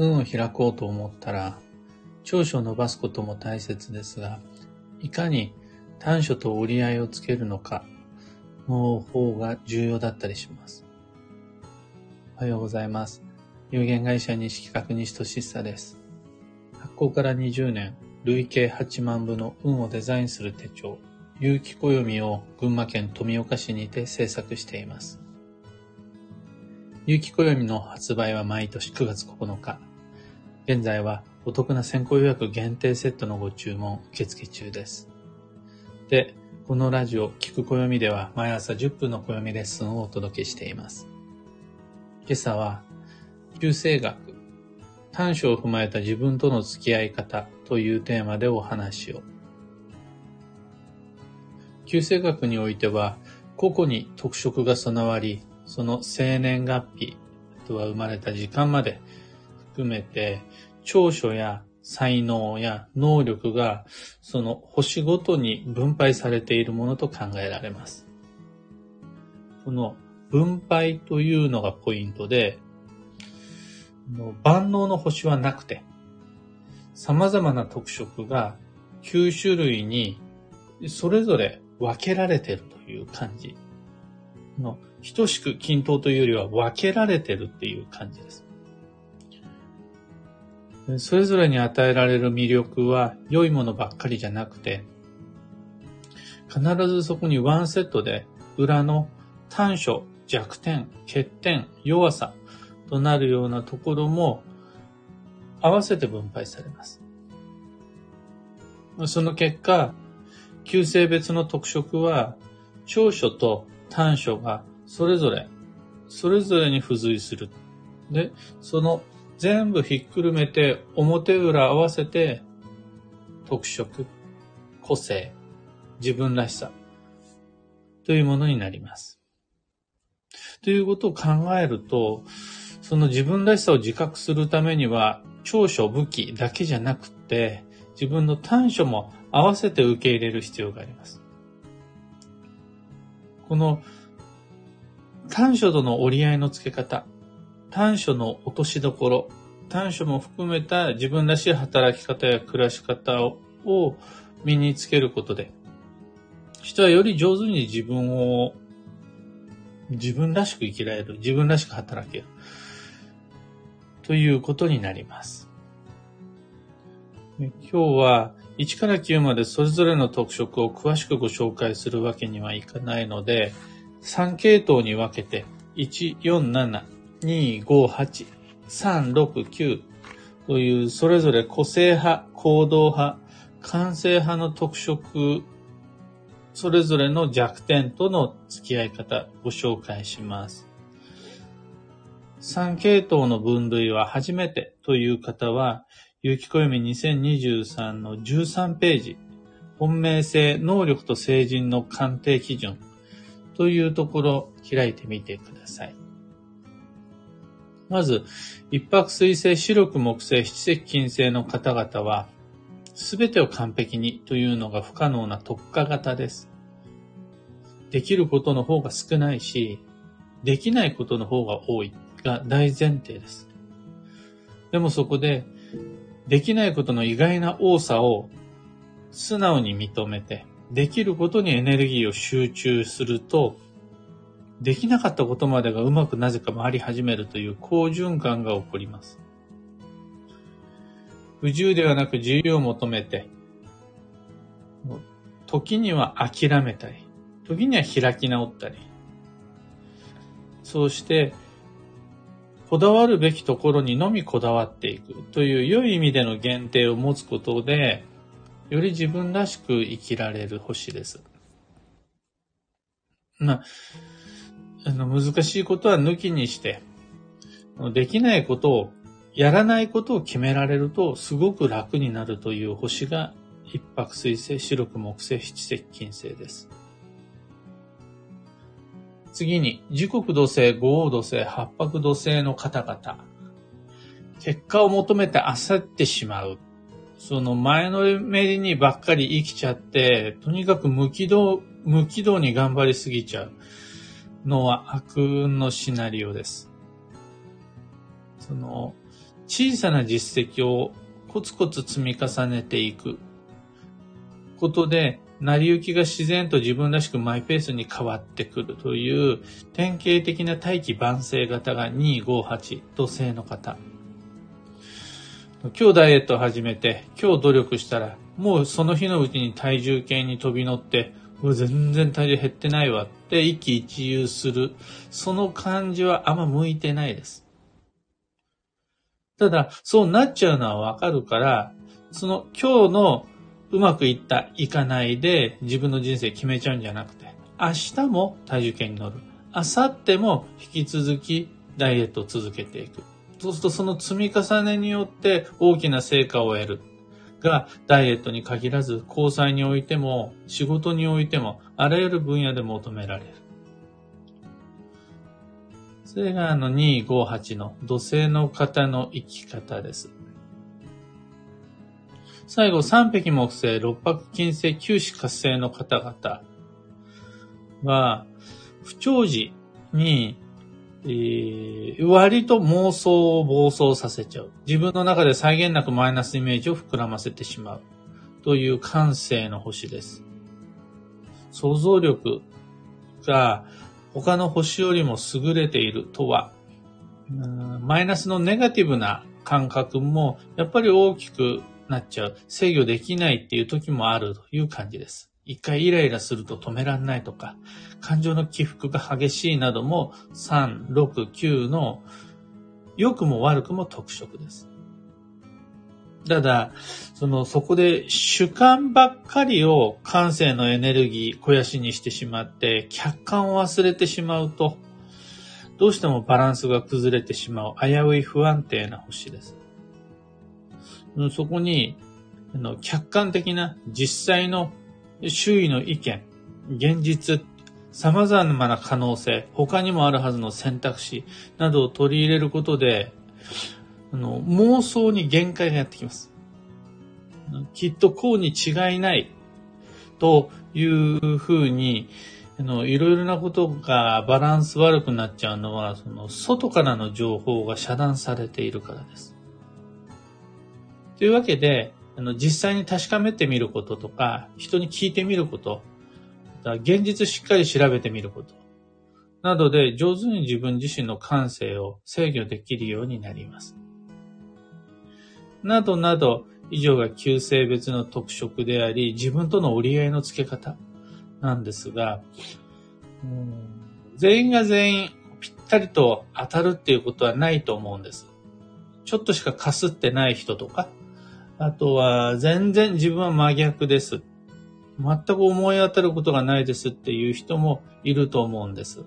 運を開こうと思ったら、長所を伸ばすことも大切ですが、いかに短所と折り合いをつけるのかの方が重要だったりします。おはようございます。有限会社西企画西俊久です。発行から20年、累計8万部の運をデザインする手帳、有機暦を群馬県富岡市にて制作しています。有機暦の発売は毎年9月9日。現在はお得な先行予約限定セットのご注文受付中です。で、このラジオ、聞く暦では毎朝10分の暦レッスンをお届けしています。今朝は、旧世学、短所を踏まえた自分との付き合い方というテーマでお話を。旧世学においては、個々に特色が備わり、その生年月日とは生まれた時間まで含めて、長所や才能や能力がその星ごとに分配されているものと考えられます。この分配というのがポイントで、万能の星はなくて、様々な特色が9種類にそれぞれ分けられてるという感じの、等しく均等というよりは分けられてるっていう感じです。それぞれに与えられる魅力は良いものばっかりじゃなくて、必ずそこにワンセットで裏の短所、弱点、欠点、弱さとなるようなところも合わせて分配されます。その結果、旧性別の特色は長所と短所がそれぞれ、それぞれに付随する。で、その全部ひっくるめて表裏合わせて特色、個性、自分らしさというものになります。ということを考えると、その自分らしさを自覚するためには、長所武器だけじゃなくて、自分の短所も合わせて受け入れる必要があります。この短所との折り合いのつけ方、短所の落としどころ、短所も含めた自分らしい働き方や暮らし方を身につけることで、人はより上手に自分を、自分らしく生きられる、自分らしく働ける、ということになります。今日は1から9までそれぞれの特色を詳しくご紹介するわけにはいかないので、3系統に分けて、1、4、7、2、5、8、3、6、9というそれぞれ個性派、行動派、感性派の特色、それぞれの弱点との付き合い方ご紹介します。3系統の分類は初めてという方は、有機暦2023の13ページ、本命性、能力と成人の鑑定基準というところ開いてみてください。まず、一泊水星、白く木星、七石金星の方々は、すべてを完璧にというのが不可能な特化型です。できることの方が少ないし、できないことの方が多いが大前提です。でもそこで、できないことの意外な多さを素直に認めて、できることにエネルギーを集中すると、できなかったことまでがうまくなぜか回り始めるという好循環が起こります。不自由ではなく自由を求めて、時には諦めたり、時には開き直ったり、そうして、こだわるべきところにのみこだわっていくという良い意味での限定を持つことで、より自分らしく生きられる星です。まあ、あの、難しいことは抜きにして、できないことを、やらないことを決められると、すごく楽になるという星が、一泊水星、白く木星、七石金星です。次に、時刻土星、五黄土星、八白土星の方々。結果を求めて焦ってしまう。その前のめりにばっかり生きちゃって、とにかく無軌道、無軌道に頑張りすぎちゃう。のは悪運のシナリオです。その、小さな実績をコツコツ積み重ねていくことで、成り行きが自然と自分らしくマイペースに変わってくるという典型的な大器晩成型が258土星の方。今日ダイエットを始めて、今日努力したら、もうその日のうちに体重計に飛び乗って、う全然体重減ってないわって一喜一憂する。その感じはあんま向いてないです。ただ、そうなっちゃうのはわかるから、その今日のうまくいった、いかないで自分の人生決めちゃうんじゃなくて、明日も体重計に乗る。明後日も引き続きダイエットを続けていく。そうするとその積み重ねによって大きな成果を得る。が、ダイエットに限らず、交際においても、仕事においても、あらゆる分野で求められる。それがあの258の土星の方の生き方です。最後、三匹木星、六白金星、九死活星の方々は、不調時に、えー、割と妄想を暴走させちゃう。自分の中で際限なくマイナスイメージを膨らませてしまう。という感性の星です。想像力が他の星よりも優れているとは、マイナスのネガティブな感覚もやっぱり大きくなっちゃう、制御できないっていう時もあるという感じです。一回イライラすると止めらんないとか、感情の起伏が激しいなども3、6、9の良くも悪くも特色です。ただ、その、そこで主観ばっかりを感性のエネルギー、肥やしにしてしまって、客観を忘れてしまうと、どうしてもバランスが崩れてしまう危うい不安定な星です。そこに、客観的な実際の周囲の意見、現実、様々な可能性、他にもあるはずの選択肢などを取り入れることで、あの妄想に限界がやってきます。きっとこうに違いないというふうに、あのいろいろなことがバランス悪くなっちゃうのは、その外からの情報が遮断されているからです。というわけで、あの、実際に確かめてみることとか、人に聞いてみること、現実しっかり調べてみること、などで上手に自分自身の感性を制御できるようになります。などなど、以上が旧性別の特色であり、自分との折り合いのつけ方なんですが、全員が全員ぴったりと当たるっていうことはないと思うんです。ちょっとしかかすってない人とか、あとは、全然自分は真逆です。全く思い当たることがないですっていう人もいると思うんです。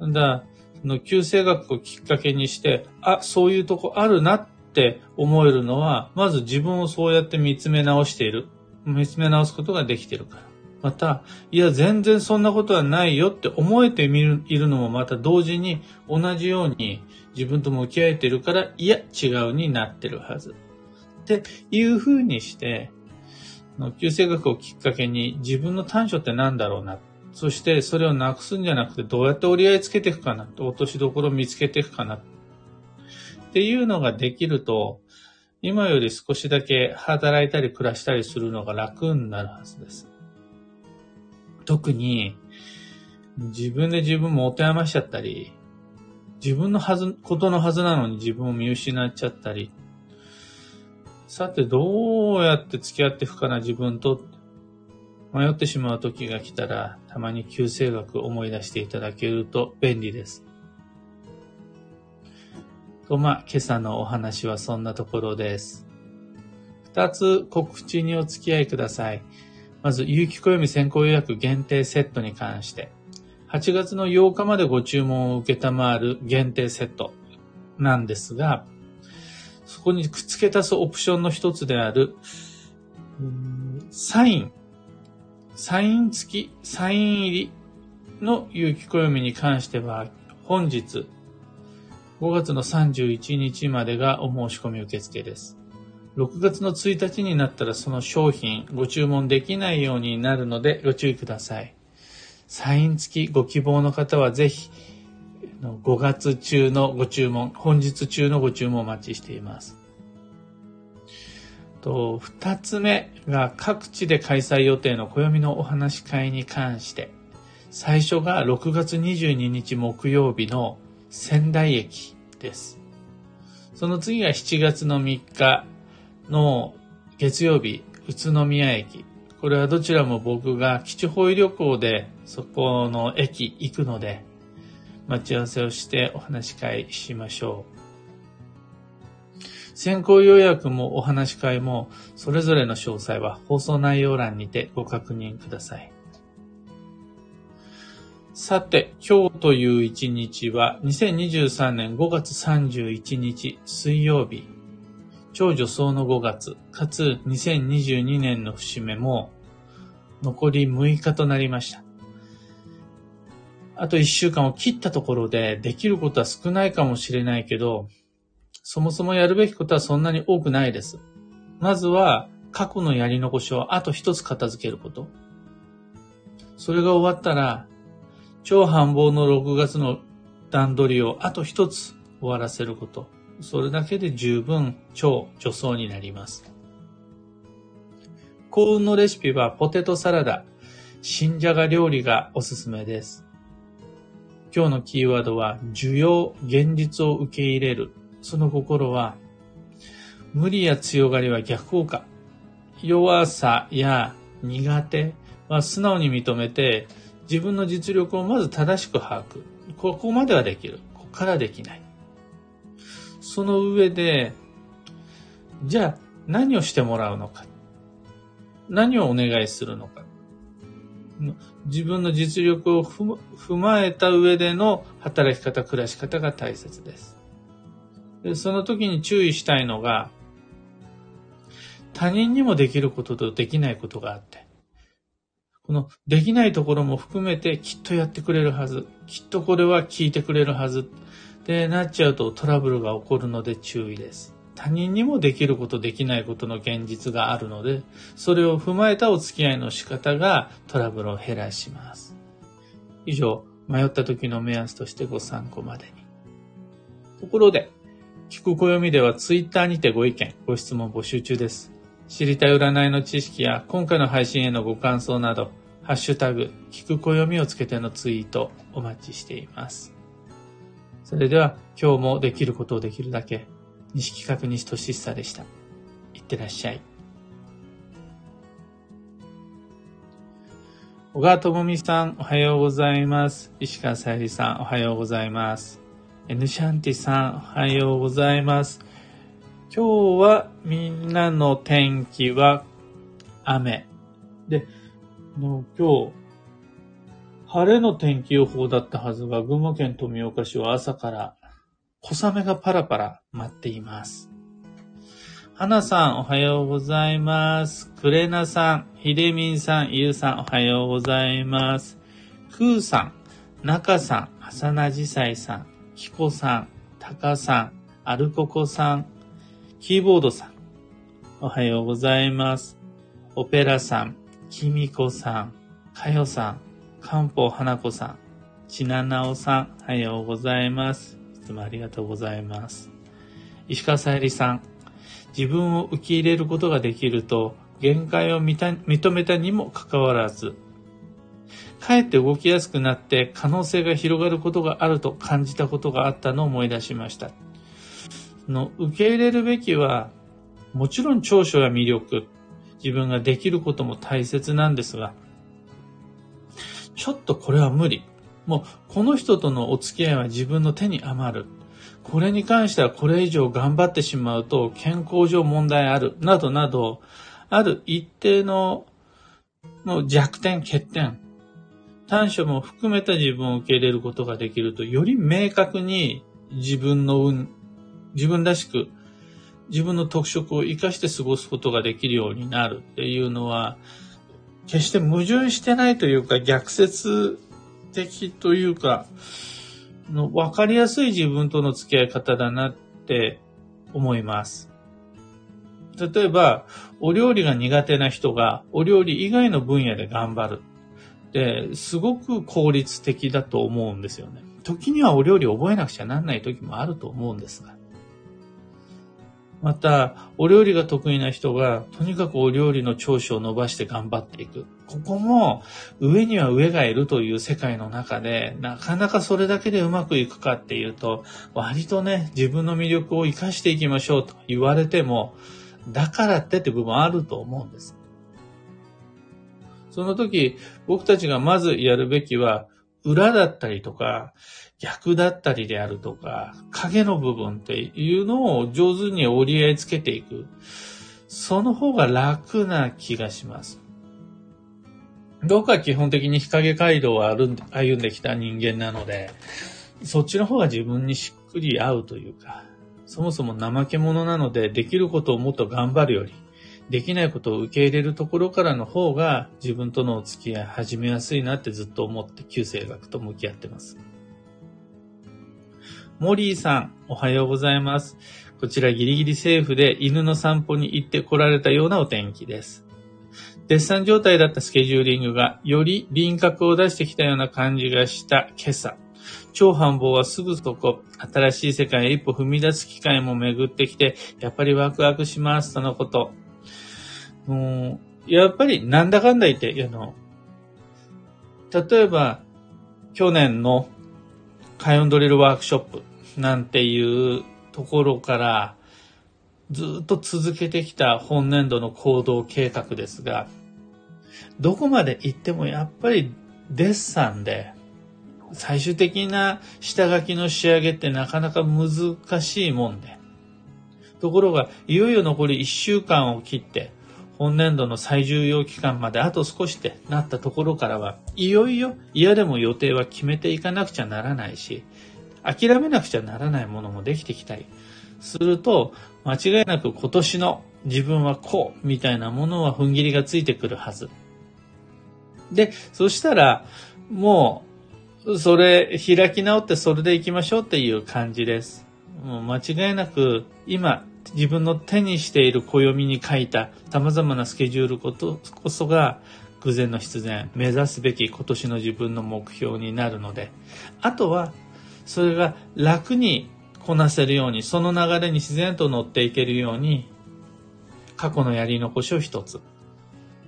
だ、その旧生学をきっかけにして、あ、そういうとこあるなって思えるのは、まず自分をそうやって見つめ直している。見つめ直すことができているから。また、いや、全然そんなことはないよって思えてみる、いるのもまた同時に同じように自分と向き合えているから、いや、違うになってるはず。っていう風にして、旧性学をきっかけに自分の短所って何だろうな。そしてそれをなくすんじゃなくてどうやって折り合いつけていくかな。落としどころを見つけていくかな。っていうのができると、今より少しだけ働いたり暮らしたりするのが楽になるはずです。特に、自分で自分も持て余しちゃったり、自分のはず、ことのはずなのに自分を見失っちゃったりさてどうやって付き合っていくかな自分と迷ってしまう時が来たら、たまに旧生学思い出していただけると便利です。と、まあ、今朝のお話はそんなところです。二つ告知にお付き合いください。まず、有機暦先行予約限定セットに関して、8月の8日までご注文を受けたまわる限定セットなんですが、そこにくっつけ足すオプションの一つである、サイン、サイン付き、サイン入りの有機暦に関しては、本日、5月の31日までがお申し込み受付です。6月の1日になったらその商品ご注文できないようになるのでご注意ください。サイン付きご希望の方はぜひ5月中のご注文、本日中のご注文をお待ちしています。と、二つ目が各地で開催予定の暦のお話し会に関して、最初が6月22日木曜日の仙台駅です。その次が7月の3日の月曜日、宇都宮駅。これはどちらも僕が基地方位旅行でそこの駅行くので、待ち合わせをしてお話し会しましょう。先行予約もお話し会もそれぞれの詳細は放送内容欄にてご確認ください。さて、今日という一日は2023年5月31日水曜日、超女装の5月、かつ2022年の節目も残り6日となりました。あと1週間を切ったところでできることは少ないかもしれないけど、そもそもやるべきことはそんなに多くないです。まずは過去のやり残しをあと一つ片付けること。それが終わったら超繁忙の6月の段取りをあと一つ終わらせること。それだけで十分超助走になります。幸運のレシピはポテトサラダ、新じゃが料理がおすすめです。今日のキーワードは、需要、現実を受け入れる。その心は、無理や強がりは逆効果。弱さや苦手は素直に認めて、自分の実力をまず正しく把握。ここまではできる。ここからできない。その上で、じゃあ何をしてもらうのか。何をお願いするのか。自分の実力を踏まえた上での働き方、暮らし方が大切です。でその時に注意したいのが、他人にもできることとできないことがあって、このできないところも含めてきっとやってくれるはず。きっとこれは聞いてくれるはず。で、なっちゃうとトラブルが起こるので注意です。他人にもできることできないことの現実があるので、それを踏まえたお付き合いの仕方がトラブルを減らします。以上、迷った時の目安としてご参考までに。ところで、聞く暦ではツイッターにてご意見、ご質問募集中です。知りたい占いの知識や今回の配信へのご感想など、ハッシュタグ、聞く暦をつけてのツイートお待ちしています。それでは今日もできることをできるだけ、西企画西俊久でした。いってらっしゃい。小川智美さん、おはようございます。石川さゆりさん、おはようございます。エヌシャンティさん、おはようございます。今日はみんなの天気は雨。で、の今日、晴れの天気予報だったはずが、群馬県富岡市は朝から小雨がパラパラ舞っています。花さん、おはようございます。クレナさん、ひでみんさん、ゆうさん、おはようございます。くーさん、なかさん、はさなじさいさん、きこさん、たかさん、アルココさん、キーボードさん、おはようございます。オペラさん、きみこさん、かよさん、かんぽうはなこさん、ちななおさん、おはようございます。つもありがとうございます。石川さゆりさん、自分を受け入れることができると、限界を認めたにもかかわらず、かえって動きやすくなって可能性が広がることがあると感じたことがあったのを思い出しました。の受け入れるべきは、もちろん長所や魅力、自分ができることも大切なんですが、ちょっとこれは無理。もう、この人とのお付き合いは自分の手に余る。これに関してはこれ以上頑張ってしまうと健康上問題ある。などなど、ある一定のの弱点、欠点、短所も含めた自分を受け入れることができると、より明確に自分の運、自分らしく自分の特色を活かして過ごすことができるようになるっていうのは、決して矛盾してないというか逆説的というか、の分かりやすい自分との付き合い方だなって思います。例えば、お料理が苦手な人がお料理以外の分野で頑張る。で、すごく効率的だと思うんですよね。時にはお料理覚えなくちゃなんない時もあると思うんですが。また、お料理が得意な人が、とにかくお料理の長所を伸ばして頑張っていく。ここも、上には上がいるという世界の中で、なかなかそれだけでうまくいくかっていうと、割とね、自分の魅力を活かしていきましょうと言われても、だからってって部分あると思うんです。その時、僕たちがまずやるべきは、裏だったりとか、逆だったりであるとか、影の部分っていうのを上手に折り合いつけていく。その方が楽な気がします。僕は基本的に日陰街道を歩んで歩んできた人間なので、そっちの方が自分にしっくり合うというか、そもそも怠け者なので、できることをもっと頑張るより、できないことを受け入れるところからの方が自分とのお付き合い始めやすいなってずっと思って旧生学と向き合ってます。モリーさん、おはようございます。こちらギリギリセーフで犬の散歩に行って来られたようなお天気です。デッサン状態だったスケジューリングがより輪郭を出してきたような感じがした今朝。超繁忙はすぐそこ、新しい世界へ一歩踏み出す機会も巡ってきて、やっぱりワクワクします、とのこと。うん、やっぱりなんだかんだ言って、あの、例えば、去年のカヨンドリルワークショップなんていうところから、ずっと続けてきた本年度の行動計画ですが、どこまで行ってもやっぱりデッサンで、最終的な下書きの仕上げってなかなか難しいもんで。ところが、いよいよ残り1週間を切って、本年度の最重要期間まであと少しってなったところからは、いよいよ嫌でも予定は決めていかなくちゃならないし、諦めなくちゃならないものもできてきたりすると、間違いなく今年の自分はこうみたいなものは踏ん切りがついてくるはず。で、そしたら、もう、それ、開き直ってそれで行きましょうっていう感じです。もう間違いなく、今、自分の手にしている暦に書いた様々なスケジュールことこそが、偶然の必然、目指すべき今年の自分の目標になるので、あとは、それが楽にこなせるように、その流れに自然と乗っていけるように、過去のやり残しを一つ。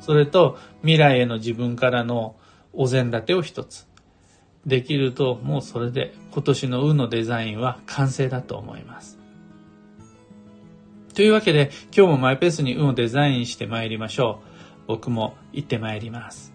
それと未来への自分からのお膳立てを一つ。できると、もうそれで今年の運のデザインは完成だと思います。というわけで、今日もマイペースに運をデザインして参りましょう。僕も行って参ります。